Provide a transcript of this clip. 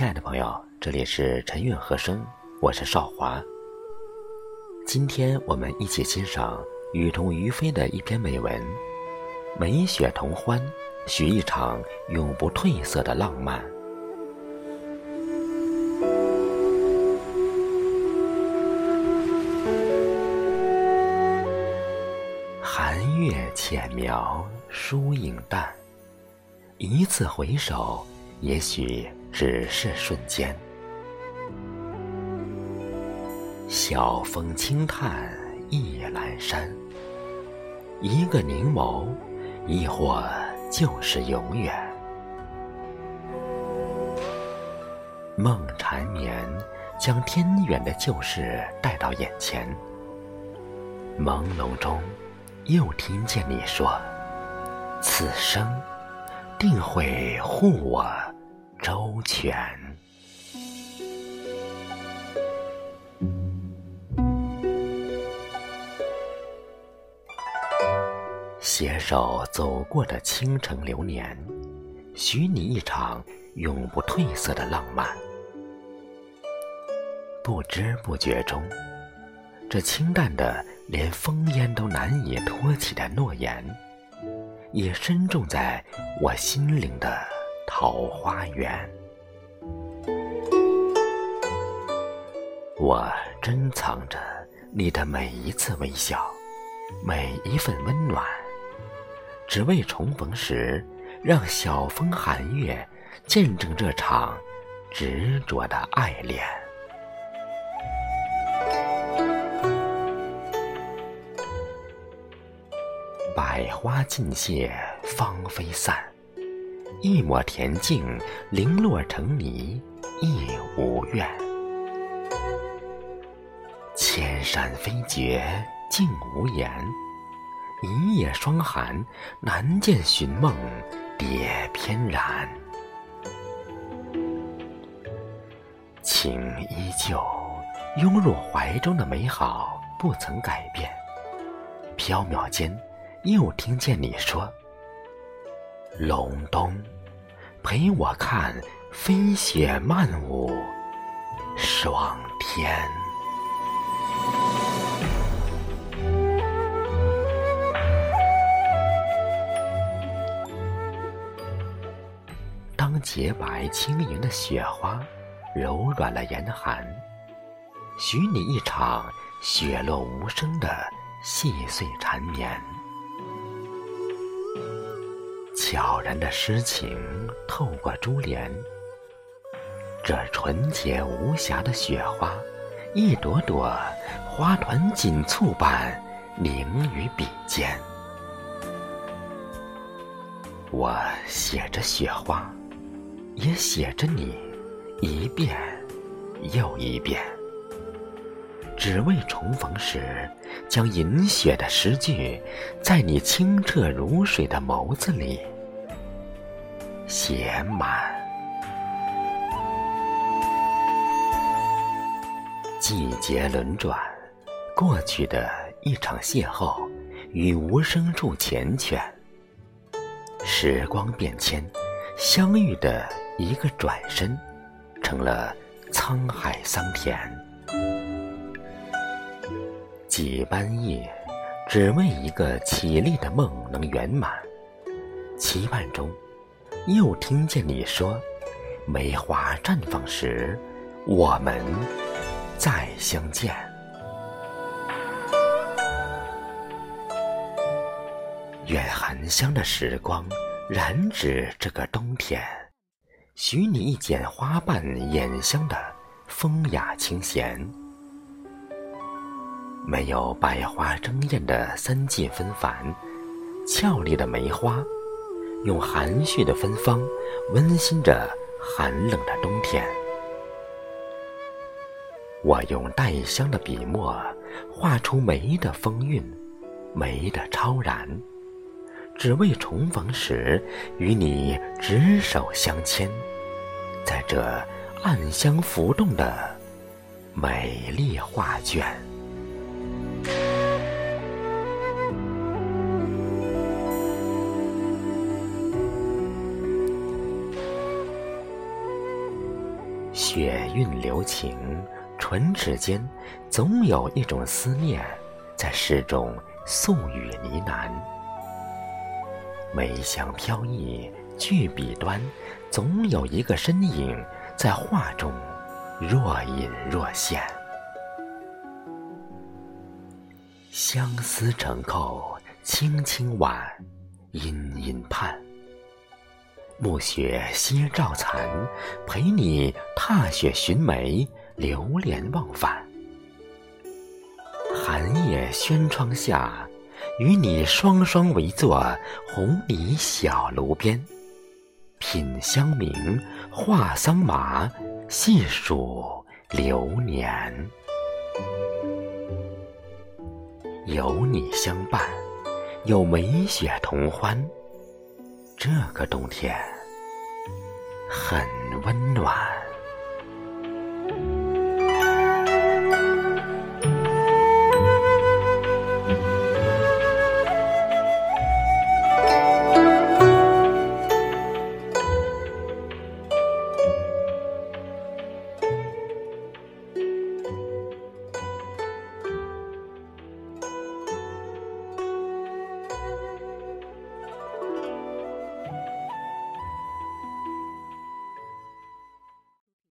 亲爱的朋友，这里是陈韵和声，我是少华。今天我们一起欣赏雨桐于飞的一篇美文《美雪同欢，许一场永不褪色的浪漫》。寒月浅描，疏影淡。一次回首，也许只是瞬间。晓风轻叹一阑珊，一个凝眸，亦或就是永远。梦缠绵，将天远的旧事带到眼前。朦胧中，又听见你说：“此生定会护我周全。”携手走过的倾城流年，许你一场永不褪色的浪漫。不知不觉中，这清淡的连风烟都难以托起的诺言，也深种在我心灵的桃花源。我珍藏着你的每一次微笑，每一份温暖。只为重逢时，让晓风寒月见证这场执着的爱恋。百花尽谢，芳菲散，一抹恬静零落成泥亦无怨。千山飞绝，竟无言。一夜霜寒，难见寻梦蝶翩然。情依旧，拥入怀中的美好不曾改变。缥缈间，又听见你说：“隆冬，陪我看飞雪漫舞，霜天。”当洁白轻盈的雪花柔软了严寒，许你一场雪落无声的细碎缠绵。悄然的诗情透过珠帘，这纯洁无瑕的雪花，一朵朵花团锦簇般凝于笔尖。我写着雪花。也写着你，一遍又一遍，只为重逢时，将饮雪的诗句，在你清澈如水的眸子里写满。季节轮转，过去的一场邂逅，与无声处缱绻。时光变迁，相遇的。一个转身，成了沧海桑田。几般夜，只为一个绮丽的梦能圆满。期盼中，又听见你说：“梅花绽放时，我们再相见。”愿含香的时光染指这个冬天。许你一剪花瓣掩香的风雅清闲，没有百花争艳的三季纷繁，俏丽的梅花，用含蓄的芬芳温馨着寒冷的冬天。我用带香的笔墨画出梅的风韵，梅的超然，只为重逢时与你执手相牵。在这暗香浮动的美丽画卷。雪韵留情，唇齿间总有一种思念，在诗中诉语呢喃。梅香飘逸，巨笔端，总有一个身影在画中若隐若现。相思成扣，轻轻挽，殷殷盼。暮雪歇照残，陪你踏雪寻梅，流连忘返。寒夜轩窗下，与你双双围坐红泥小炉边，品香茗，话桑麻，细数流年。有你相伴，有梅雪同欢。这个冬天很温暖。